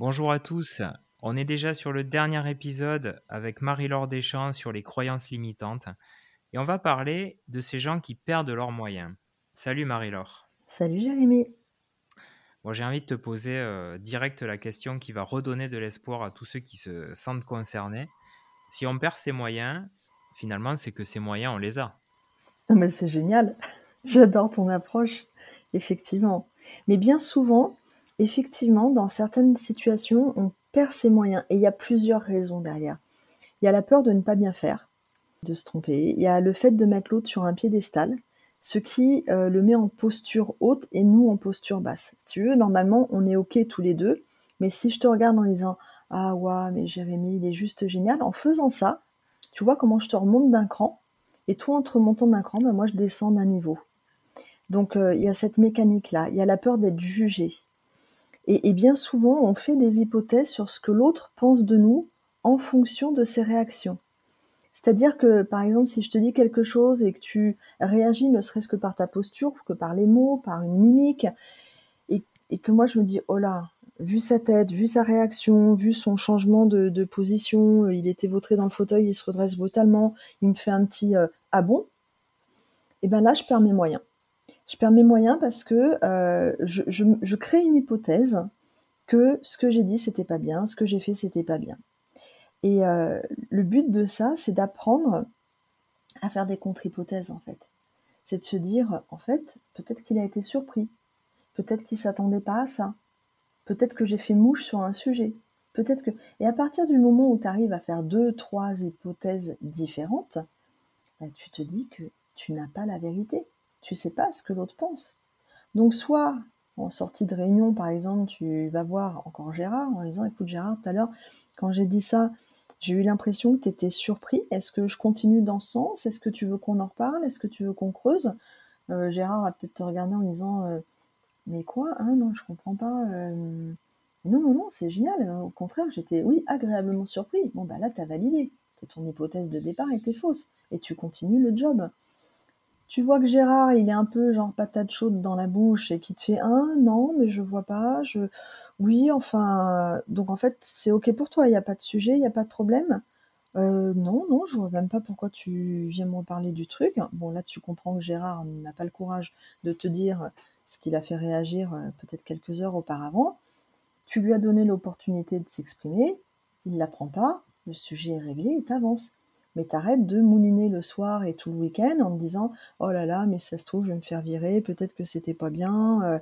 Bonjour à tous. On est déjà sur le dernier épisode avec Marie-Laure Deschamps sur les croyances limitantes. Et on va parler de ces gens qui perdent leurs moyens. Salut Marie-Laure. Salut Jérémy. Bon, j'ai envie de te poser euh, direct la question qui va redonner de l'espoir à tous ceux qui se sentent concernés. Si on perd ses moyens, finalement, c'est que ces moyens, on les a. mais c'est génial. J'adore ton approche, effectivement. Mais bien souvent, effectivement, dans certaines situations, on perd ses moyens. Et il y a plusieurs raisons derrière. Il y a la peur de ne pas bien faire, de se tromper. Il y a le fait de mettre l'autre sur un piédestal, ce qui euh, le met en posture haute et nous en posture basse. Si tu veux, normalement, on est OK tous les deux. Mais si je te regarde en disant Ah ouais, mais Jérémy, il est juste génial, en faisant ça, tu vois comment je te remonte d'un cran. Et toi, en te remontant d'un cran, ben moi, je descends d'un niveau. Donc, euh, il y a cette mécanique-là. Il y a la peur d'être jugé. Et, bien souvent, on fait des hypothèses sur ce que l'autre pense de nous en fonction de ses réactions. C'est-à-dire que, par exemple, si je te dis quelque chose et que tu réagis ne serait-ce que par ta posture, que par les mots, par une mimique, et, que moi je me dis, oh là, vu sa tête, vu sa réaction, vu son changement de, position, il était vautré dans le fauteuil, il se redresse brutalement, il me fait un petit euh, ah bon, et bien là je perds mes moyens. Je perds mes moyens parce que euh, je, crée une hypothèse que ce que j'ai dit c'était pas bien, ce que j'ai fait c'était pas bien. Et euh, le but de ça, c'est d'apprendre à faire des contre-hypothèses en fait. C'est de se dire, en fait, peut-être qu'il a été surpris, peut-être qu'il s'attendait pas à ça, peut-être que j'ai fait mouche sur un sujet, peut-être que. Et à partir du moment où tu arrives à faire deux, trois hypothèses différentes, bah, tu te dis que tu n'as pas la vérité tu sais pas ce que l'autre pense. Donc soit en sortie de réunion, par exemple, tu vas voir encore Gérard en disant écoute Gérard, tout à l'heure, quand j'ai dit ça, j'ai eu l'impression que tu étais surpris. Est-ce que je continue dans ce sens? Est-ce que tu veux qu'on en reparle? Est-ce que tu veux qu'on creuse? Euh, Gérard va peut-être te regarder en disant euh, mais quoi? Hein, Non, je comprends pas. Euh, non, non, non, c'est génial. Au contraire, j'étais, oui, agréablement surpris. Bon, bah là, tu as validé que ton hypothèse de départ était fausse et tu continues le job. Tu vois que Gérard, il est un peu genre patate chaude dans la bouche et qui te fait un non, mais je vois pas, je oui, enfin donc en fait, c'est OK pour toi, il y a pas de sujet, il y a pas de problème. Euh, non, non, je vois même pas pourquoi tu viens me reparler du truc. Bon, là, tu comprends que Gérard n'a pas le courage de te dire ce qu'il a fait réagir euh, peut-être quelques heures auparavant. Tu lui as donné l'opportunité de s'exprimer, il la prend pas, le sujet est réglé et t'avances mais t'arrêtes de mouliner le soir et tout le week-end en te disant oh là là mais ça se trouve je vais me faire virer peut-être que c'était pas bien euh.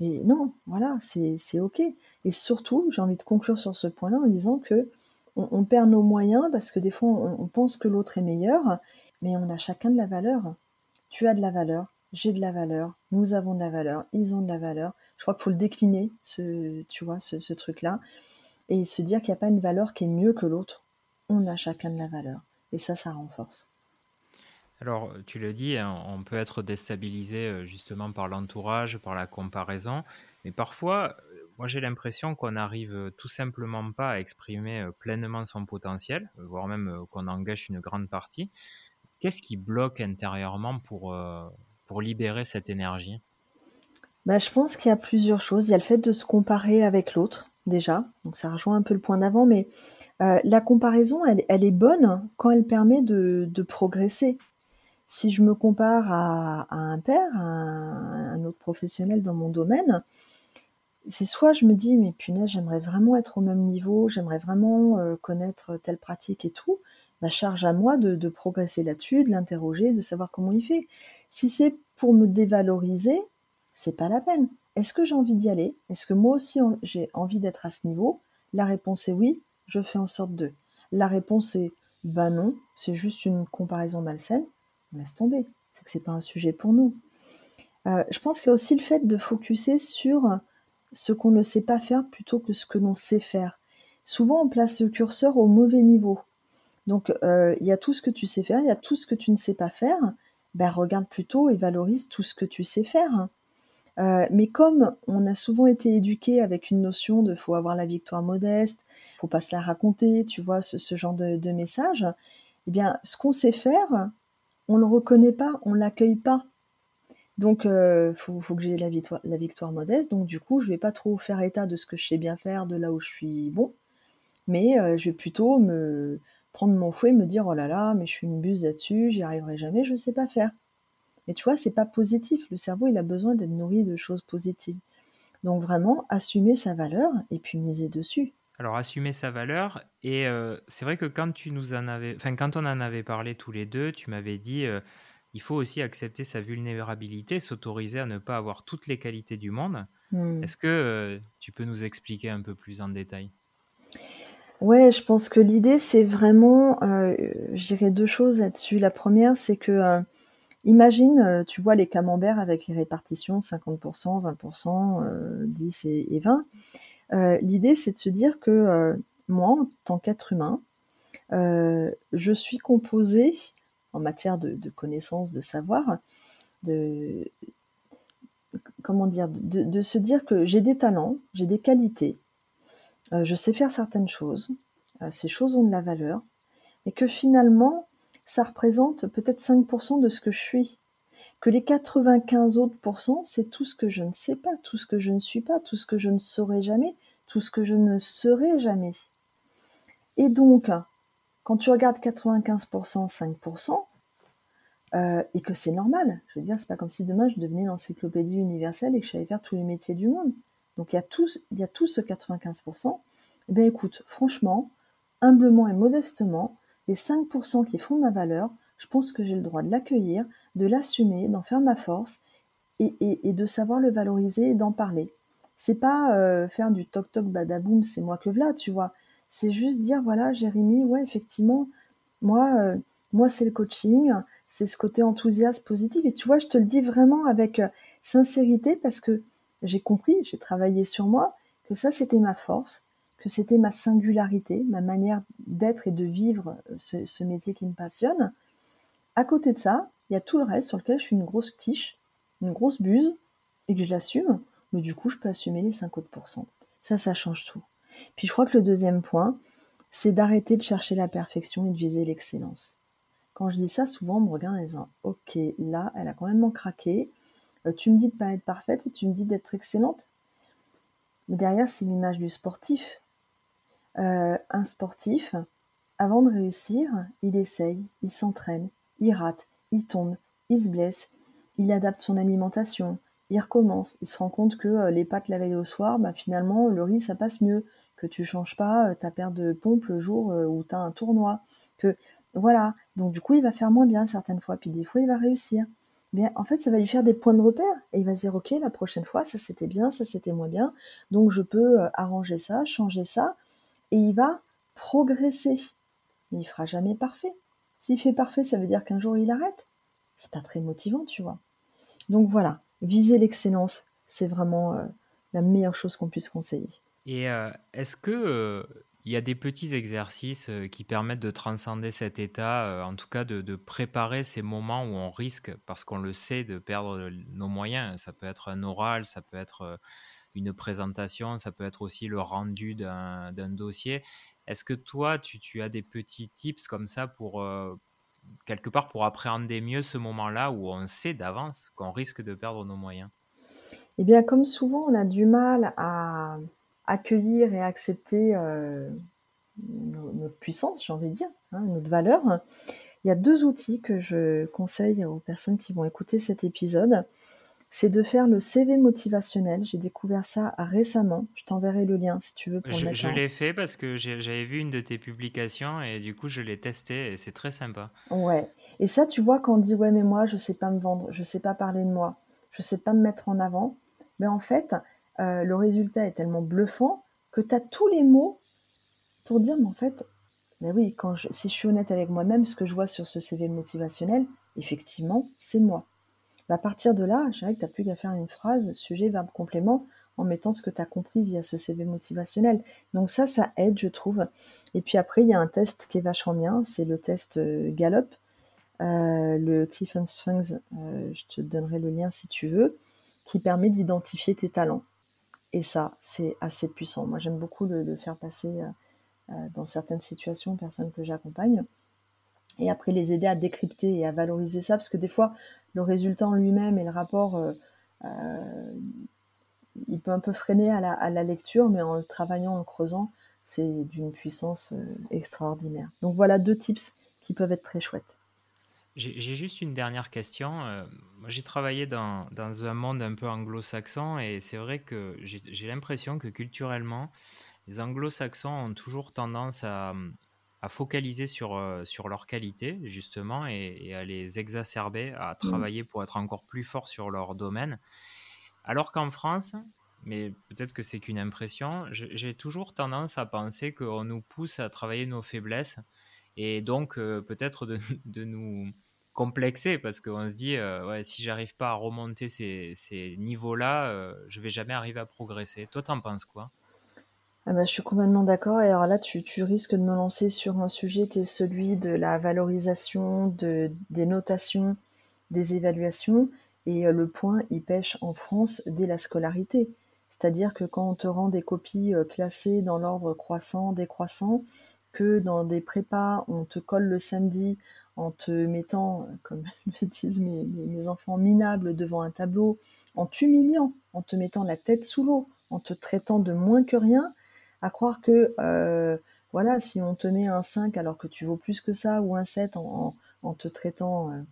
et non voilà c'est ok. Et surtout j'ai envie de conclure sur ce point-là en disant que on, perd nos moyens parce que des fois on, pense que l'autre est meilleur mais on a chacun de la valeur. Tu as de la valeur j'ai de la valeur nous avons de la valeur ils ont de la valeur. Je crois qu'il faut le décliner ce tu vois ce, ce truc là et se dire qu'il n'y a pas une valeur qui est mieux que l'autre. On a chacun de la valeur et ça, ça renforce. Alors, tu le dis, hein, on peut être déstabilisé euh, justement par l'entourage, par la comparaison, mais parfois, euh, moi j'ai l'impression qu'on n'arrive euh, tout simplement pas à exprimer pleinement son potentiel, voire même qu'on engage une grande partie. Qu'est-ce qui bloque intérieurement pour, pour libérer cette énergie? Bah, Je pense qu'il y a plusieurs choses. Il y a le fait de se comparer avec l'autre, déjà, donc ça rejoint un peu le point d'avant, mais euh, la comparaison, elle, est bonne quand elle permet de, progresser. Si je me compare à, un père, à un, autre professionnel dans mon domaine, c'est soit je me dis, mais punaise, j'aimerais vraiment être au même niveau, j'aimerais vraiment euh, connaître telle pratique et tout, ma charge à moi de, progresser là-dessus, de l'interroger, de savoir comment il fait. Si c'est pour me dévaloriser, c'est pas la peine. Est-ce que j'ai envie d'y aller? Est-ce que moi aussi j'ai envie d'être à ce niveau? La réponse est oui je fais en sorte de. La réponse est bah non, c'est juste une comparaison malsaine. On laisse tomber. C'est que c'est pas un sujet pour nous. Euh, je pense qu'il y a aussi le fait de focuser sur ce qu'on ne sait pas faire plutôt que ce que l'on sait faire. Souvent, on place le curseur au mauvais niveau. Donc, euh, il y a tout ce que tu sais faire, il y a tout ce que tu ne sais pas faire. Ben, regarde plutôt et valorise tout ce que tu sais faire. Euh, mais comme on a souvent été éduqué avec une notion de faut avoir la victoire modeste, faut pas se la raconter, tu vois, ce, genre de, message, eh bien, ce qu'on sait faire, on le reconnaît pas, on l'accueille pas. Donc, il faut, que j'ai la victoire, victoire modeste. Donc, du coup, je vais pas trop faire état de ce que je sais bien faire, de là où je suis bon. Mais je vais plutôt me prendre mon fouet et me dire, oh là là, mais je suis une buse là-dessus, j'y arriverai jamais, je sais pas faire. Mais tu vois, c'est pas positif. Le cerveau, il a besoin d'être nourri de choses positives. Donc vraiment, assumer sa valeur et puis miser dessus. Alors assumer sa valeur et c'est vrai que quand tu nous en avais, enfin quand on en avait parlé tous les deux, tu m'avais dit il faut aussi accepter sa vulnérabilité, s'autoriser à ne pas avoir toutes les qualités du monde. Mmh. Est-ce que tu peux nous expliquer un peu plus en détail? Ouais, je pense que l'idée, c'est vraiment, euh, je dirais deux choses là-dessus. La première, c'est que, euh, imagine, euh, tu vois les camemberts avec les répartitions 50% 20% 10 et 20. l'idée, c'est de se dire que, moi, en tant qu'être humain, je suis composé, en matière de connaissances, de savoir, de comment dire? De se dire que j'ai des talents, j'ai des qualités euh, je sais faire certaines choses, euh, ces choses ont de la valeur, et que finalement, ça représente peut-être 5% de ce que je suis. Que les 95 autres pourcents, c'est tout ce que je ne sais pas, tout ce que je ne suis pas, tout ce que je ne saurai jamais, tout ce que je ne serai jamais. Et donc, quand tu regardes 95%, 5%, euh, et que c'est normal, je veux dire, c'est pas comme si demain je devenais l'encyclopédie universelle et que je savais faire tous les métiers du monde. Donc il y a tout, il y a tout ce 95%. Eh bien écoute, franchement, humblement et modestement, les 5% qui font ma valeur, je pense que j'ai le droit de l'accueillir, de l'assumer, d'en faire ma force et, de savoir le valoriser et d'en parler. C'est pas euh, faire du toc toc badaboum, c'est moi que là, tu vois. C'est juste dire voilà, Jérémy, ouais, effectivement, moi, euh, moi c'est le coaching, c'est ce côté enthousiaste, positif. Et tu vois, je te le dis vraiment avec euh, sincérité parce que j'ai compris, j'ai travaillé sur moi, que ça c'était ma force, que c'était ma singularité, ma manière d'être et de vivre euh, ce, métier qui me passionne. À côté de ça, il y a tout le reste sur lequel je suis une grosse quiche, une grosse buse, et que je l'assume, mais du coup je peux assumer les 5 autres Ça, ça change tout. Puis je crois que le deuxième point, c'est d'arrêter de chercher la perfection et de viser l'excellence. Quand je dis ça, souvent on me regarde en disant Ok, là, elle a quand même craqué, euh, tu me dis de pas être parfaite et tu me dis d'être excellente. Mais derrière, c'est l'image du sportif. Euh, un sportif, avant de réussir, il essaye, il s'entraîne, il rate, il tombe, il se blesse, il adapte son alimentation, il recommence, il se rend compte que euh, les pâtes la veille au soir, bah, finalement, le riz, ça passe mieux, que tu changes pas ta paire de pompes le jour où tu as un tournoi, que voilà. Donc du coup, il va faire moins bien certaines fois, puis des fois, il va réussir en fait, ça va lui faire des points de repère et il va se dire ok, la prochaine fois, ça c'était bien, ça c'était moins bien, donc je peux euh, arranger ça, changer ça, et il va progresser. Mais il fera jamais parfait. S'il fait parfait, ça veut dire qu'un jour il arrête. C'est pas très motivant, tu vois. Donc voilà, viser l'excellence, c'est vraiment euh, la meilleure chose qu'on puisse conseiller. Et euh, est-ce que il y a des petits exercices euh, qui permettent de transcender cet état, euh, en tout cas de, préparer ces moments où on risque, parce qu'on le sait, de perdre nos moyens? Ça peut être un oral, ça peut être euh, une présentation, ça peut être aussi le rendu d'un dossier. Est-ce que toi, tu, as des petits tips comme ça pour, quelque part, pour appréhender mieux ce moment-là où on sait d'avance qu'on risque de perdre nos moyens? Eh bien, comme souvent, on a du mal à accueillir et accepter euh, notre puissance, j'ai envie de dire, hein, notre valeur, il y a deux outils que je conseille aux personnes qui vont écouter cet épisode. C'est de faire le CV motivationnel. J'ai découvert ça récemment. Je t'enverrai le lien si tu veux pour Je, je l'ai fait parce que j'avais vu une de tes publications et du coup je l'ai testé et c'est très sympa. Ouais. Et ça, tu vois, quand on dit ouais mais moi je sais pas me vendre, je sais pas parler de moi, je sais pas me mettre en avant, mais en fait, euh, le résultat est tellement bluffant que tu as tous les mots pour dire, mais en fait, mais oui, quand si je suis honnête avec moi-même, ce que je vois sur ce CV motivationnel, effectivement, c'est moi. Bah, à partir de là, je dirais que tu n'as plus qu'à faire une phrase, sujet, verbe, complément, en mettant ce que tu as compris via ce CV motivationnel. Donc ça, ça aide, je trouve. Et puis après, il y a un test qui est vachement bien, c'est le test euh, Gallup, euh, le Cliff and Strings, je te donnerai le lien si tu veux, qui permet d'identifier tes talents. Et ça, c'est assez puissant. Moi, j'aime beaucoup le, faire passer euh, euh, dans certaines situations aux personnes que j'accompagne. Et après les aider à décrypter et à valoriser ça, parce que des fois, le résultat en lui-même et le rapport, il peut un peu freiner à la, à la, lecture, mais en le travaillant, en creusant, c'est d'une puissance extraordinaire. Donc voilà deux tips qui peuvent être très chouettes. J'ai juste une dernière question. j'ai travaillé dans, dans, un monde un peu anglo-saxon et c'est vrai que j'ai l'impression que culturellement, les anglo-saxons ont toujours tendance à, à focaliser sur, sur leurs qualités, justement, et, à les exacerber, à mmh. travailler pour être encore plus forts sur leur domaine. Alors qu'en France, mais peut-être que c'est qu'une impression, j'ai toujours tendance à penser qu'on nous pousse à travailler nos faiblesses et donc peut-être de, de, nous complexé parce qu'on se dit euh, ouais, si j'arrive pas à remonter ces, ces niveaux-là, euh, je vais jamais arriver à progresser. Toi, t'en penses quoi? Ah bah, je suis complètement d'accord. Et alors là, tu, risques de me lancer sur un sujet qui est celui de la valorisation de, des notations, des évaluations. Et euh, le point, il pêche en France dès la scolarité. C'est-à-dire que quand on te rend des copies classées dans l'ordre croissant, décroissant, que dans des prépas, on te colle le samedi en te mettant, comme me disent mes, mes, enfants, minables devant un tableau, en t'humiliant, en te mettant la tête sous l'eau, en te traitant de moins que rien, à croire que, euh, voilà, si on te met un 5 alors que tu vaux plus que ça, ou un 7 en, te traitant, euh,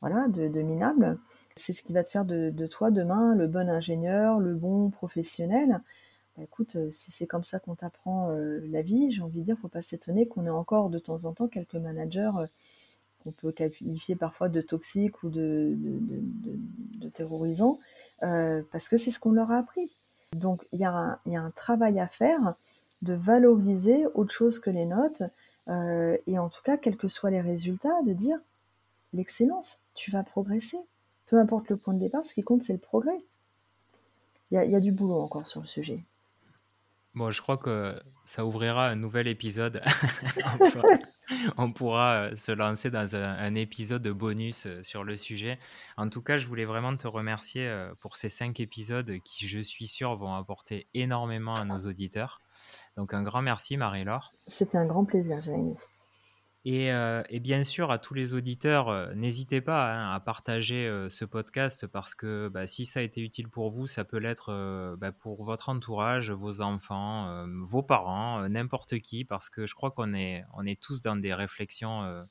voilà, de, minable, c'est ce qui va te faire de, toi demain le bon ingénieur, le bon professionnel. Bah, écoute, euh, si c'est comme ça qu'on t'apprend la vie, j'ai envie de dire, faut pas s'étonner qu'on ait encore de temps en temps quelques managers qu'on peut qualifier parfois de toxiques ou de, de, terrorisants, parce que c'est ce qu'on leur a appris. Donc il y, a un, travail à faire de valoriser autre chose que les notes, euh, et en tout cas, quels que soient les résultats, de dire l'excellence, tu vas progresser. Peu importe le point de départ, ce qui compte, c'est le progrès. Il y, a, du boulot encore sur le sujet. Bon, je crois que ça ouvrira un nouvel épisode. on pourra euh, se lancer dans un, épisode de bonus euh, sur le sujet. En tout cas, je voulais vraiment te remercier euh, pour ces cinq épisodes qui, je suis sûr, vont apporter énormément à nos auditeurs. Donc un grand merci, Marie-Laure. C'était un grand plaisir, Jérémy. Euh, et, bien sûr, à tous les auditeurs, euh, n'hésitez pas hein, à partager euh, ce podcast parce que bah, si ça a été utile pour vous, ça peut l'être bah, pour votre entourage, vos enfants, vos parents, n'importe qui, parce que je crois qu'on est, on est tous dans des réflexions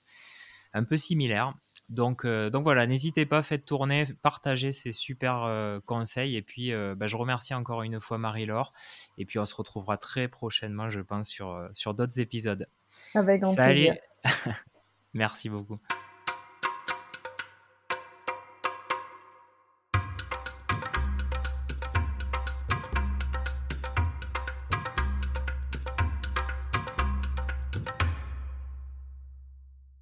un peu similaires. Donc, donc voilà, n'hésitez pas, faites tourner, partagez ces super conseils. Et puis, bah, je remercie encore une fois Marie-Laure. Et puis, on se retrouvera très prochainement, je pense, sur, sur d'autres épisodes. Avec grand plaisir. Merci beaucoup.